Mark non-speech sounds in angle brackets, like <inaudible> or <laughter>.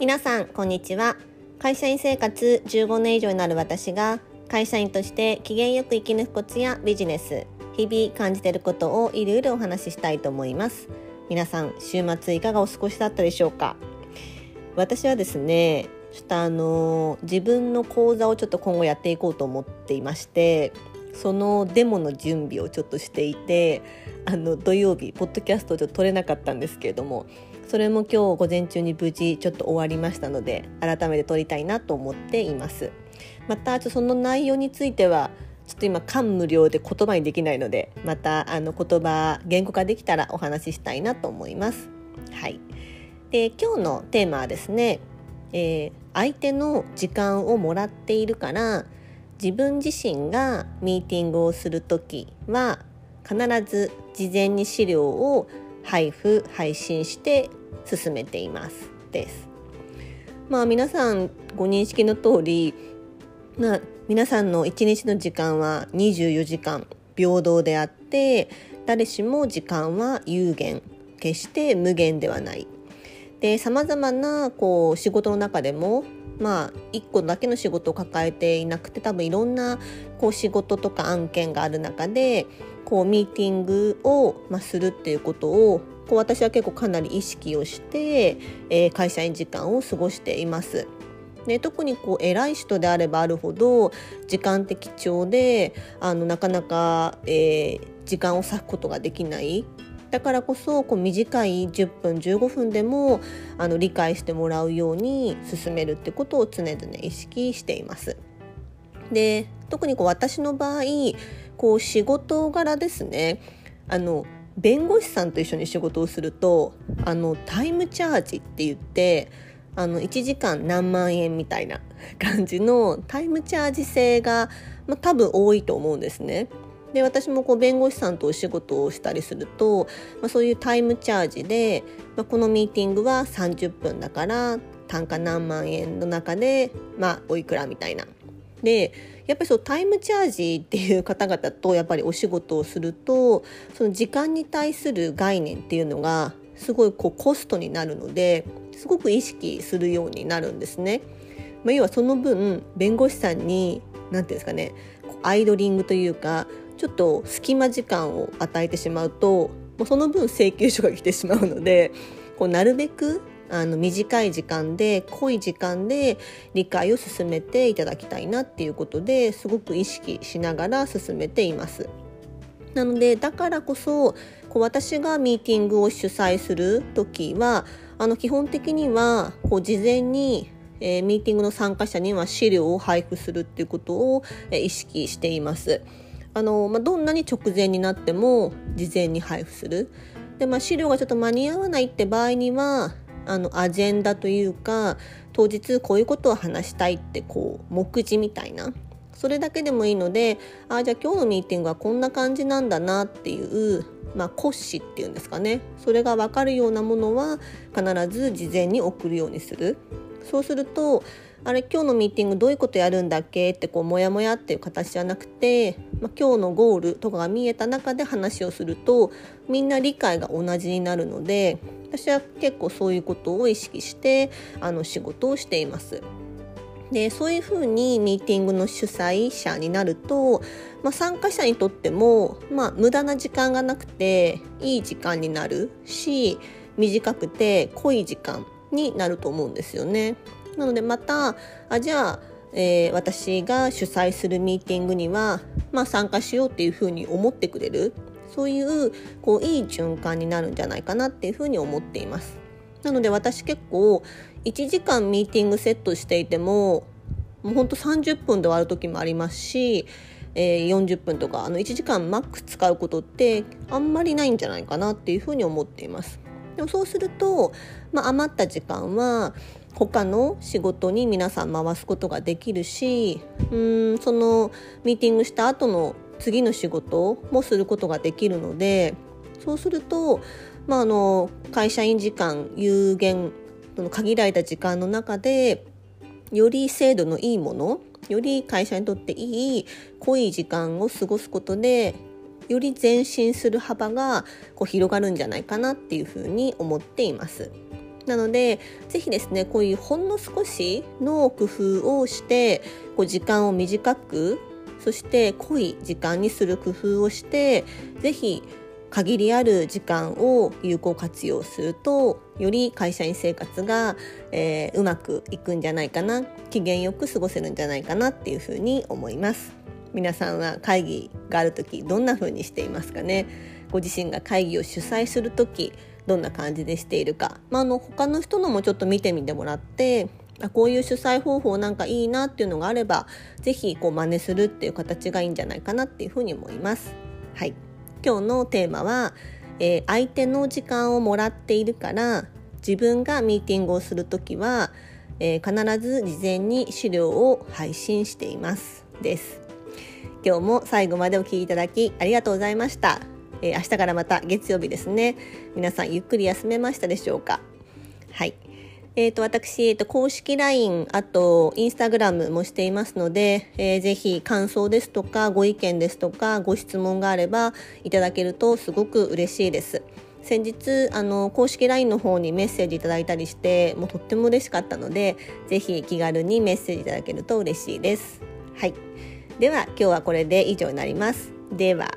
皆さんこんにちは。会社員生活15年以上になる私が会社員として機嫌よく生き抜くコツやビジネス日々感じていることをいろいろお話ししたいと思います。皆さん週末いかがお過ごしだったでしょうか？私はですねちょっとあの自分の講座をちょっと今後やっていこうと思っていましてそのデモの準備をちょっとしていてあの土曜日ポッドキャストをちょっと撮れなかったんですけれどもそれも今日午前中に無事ちょっと終わりましたので改めて撮りたいなと思っています。またちょその内容についてはちょっと今感無量で言葉にできないのでまたあの言葉言語化できたらお話ししたいなと思います。はい。で今日のテーマはですね、えー、相手の時間をもらっているから自分自身がミーティングをする時は必ず事前に資料を配布配信して進めています。です。まあ皆さんご認識の通り、まあ、皆さんの一日の時間は24時間平等であって誰しも時間は有限決して無限ではない。でさまざまなこう仕事の中でもまあ1個だけの仕事を抱えていなくて多分いろんなこう仕事とか案件がある中でこうミーティングを、まあ、するっていうことをこう私は結構かなり意識をして、えー、会社員時間を過ごしています。で特にこう偉い人であればあるほど時間的貴重であのなかなか、えー、時間を割くことができないだからこそこう短い10分15分でもあの理解してもらうように進めるってことを常々意識しています。で特にこう私の場合こう仕事柄ですねあの弁護士さんと一緒に仕事をするとあのタイムチャージって言ってあの1時間何万円みたいな <laughs> 感じのタイムチャージ制が、まあ、多分多いと思うんですね。で私もこう弁護士さんとお仕事をしたりすると、まあ、そういうタイムチャージで、まあ、このミーティングは30分だから単価何万円の中で、まあ、おいくらみたいな。でやっぱりそうタイムチャージっていう方々とやっぱりお仕事をするとその時間に対する概念っていうのがすごいこうコストになるのですごく意識するようになるんですね。まあ、要はその分弁護士さんに何て言うんですかねアイドリングというかちょっと隙間時間を与えてしまうともうその分請求書が来てしまうのでこうなるべくあの短い時間で濃い時間で理解を進めていただきたいなっていうことですごく意識しながら進めています。なのでだからこそこう私がミーティングを主催する時はあの基本的にはこう事前にえー、ミーティングの参加者には資料を配布するっていうことを、えー、意識しています。あのまあ、どんなに直前になっても事前に配布する。で、まあ、資料がちょっと間に合わないって場合にはあのアジェンダというか当日こういうことを話したいってこう目次みたいな。それだけでもいいのでああじゃあ今日のミーティングはこんな感じなんだなっていうまあ、骨子っていうんですかね。それが分かるようなものは必ず事前に送るようにする。そうするとあれ今日のミーティングどういうことやるんだっけってこうモヤモヤっていう形じゃなくて、まあ、今日のゴールとかが見えた中で話をするとみんな理解が同じになるので私は結構そういうことを意識してあの仕事をしています。でそういうふうにミーティングの主催者になると、まあ、参加者にとっても、まあ、無駄な時間がなくていい時間になるし短くて濃い時間になると思うんですよね。なのでまたあじゃあ、えー、私が主催するミーティングには、まあ、参加しようっていうふうに思ってくれるそういうこういい循環になるんじゃないかなっていうふうに思っています。なので私結構1時間ミーティングセットしていてももうほんと30分で終わる時もありますし、えー、40分とかあの1時間マックス使うことってあんまりないんじゃないかなっていうふうに思っています。でもそうすると、まあ、余った時間は他の仕事に皆さん回すことができるしうんそのミーティングした後の次の仕事もすることができるのでそうすると、まあ、あの会社員時間有限その限られた時間の中でより精度のいいものより会社にとっていい濃い時間を過ごすことでより前進する幅がこう広がるんじゃないかなっていうふうに思っています。なのでぜひですねこういうほんの少しの工夫をしてこう時間を短くそして濃い時間にする工夫をしてぜひ限りある時間を有効活用するとより会社員生活が、えー、うまくいくんじゃないかな機嫌よく過ごせるんじゃないかなっていうふうに思います。皆さんは会議がある時どんな風にしていますかね？ご自身が会議を主催する時どんな感じでしているか、まあ、あの他の人のもちょっと見てみてもらってこういう主催方法なんかいいなっていうのがあれば是非こう真似するっていう形がいいんじゃないかなっていうふうに思います。はい。今日のテーマは、えー、相手の時間をもらっているから自分がミーティングをする時は、えー、必ず事前に資料を配信しています。です。今日も最後までお聴きいただきありがとうございました、えー、明日からまた月曜日ですね。皆さんゆっくり休めましたでしょうか？はい。えーと、私、えーと、公式 LINE あとインスタグラムもしていますので、えー、ぜひ感想ですとかご意見ですとかご質問があればいただけるとすごく嬉しいです。先日あの公式 LINE の方にメッセージいただいたりしてもうとっても嬉しかったのでぜひ気軽にメッセージいただけると嬉しいです。はい、では今日はこれで以上になります。では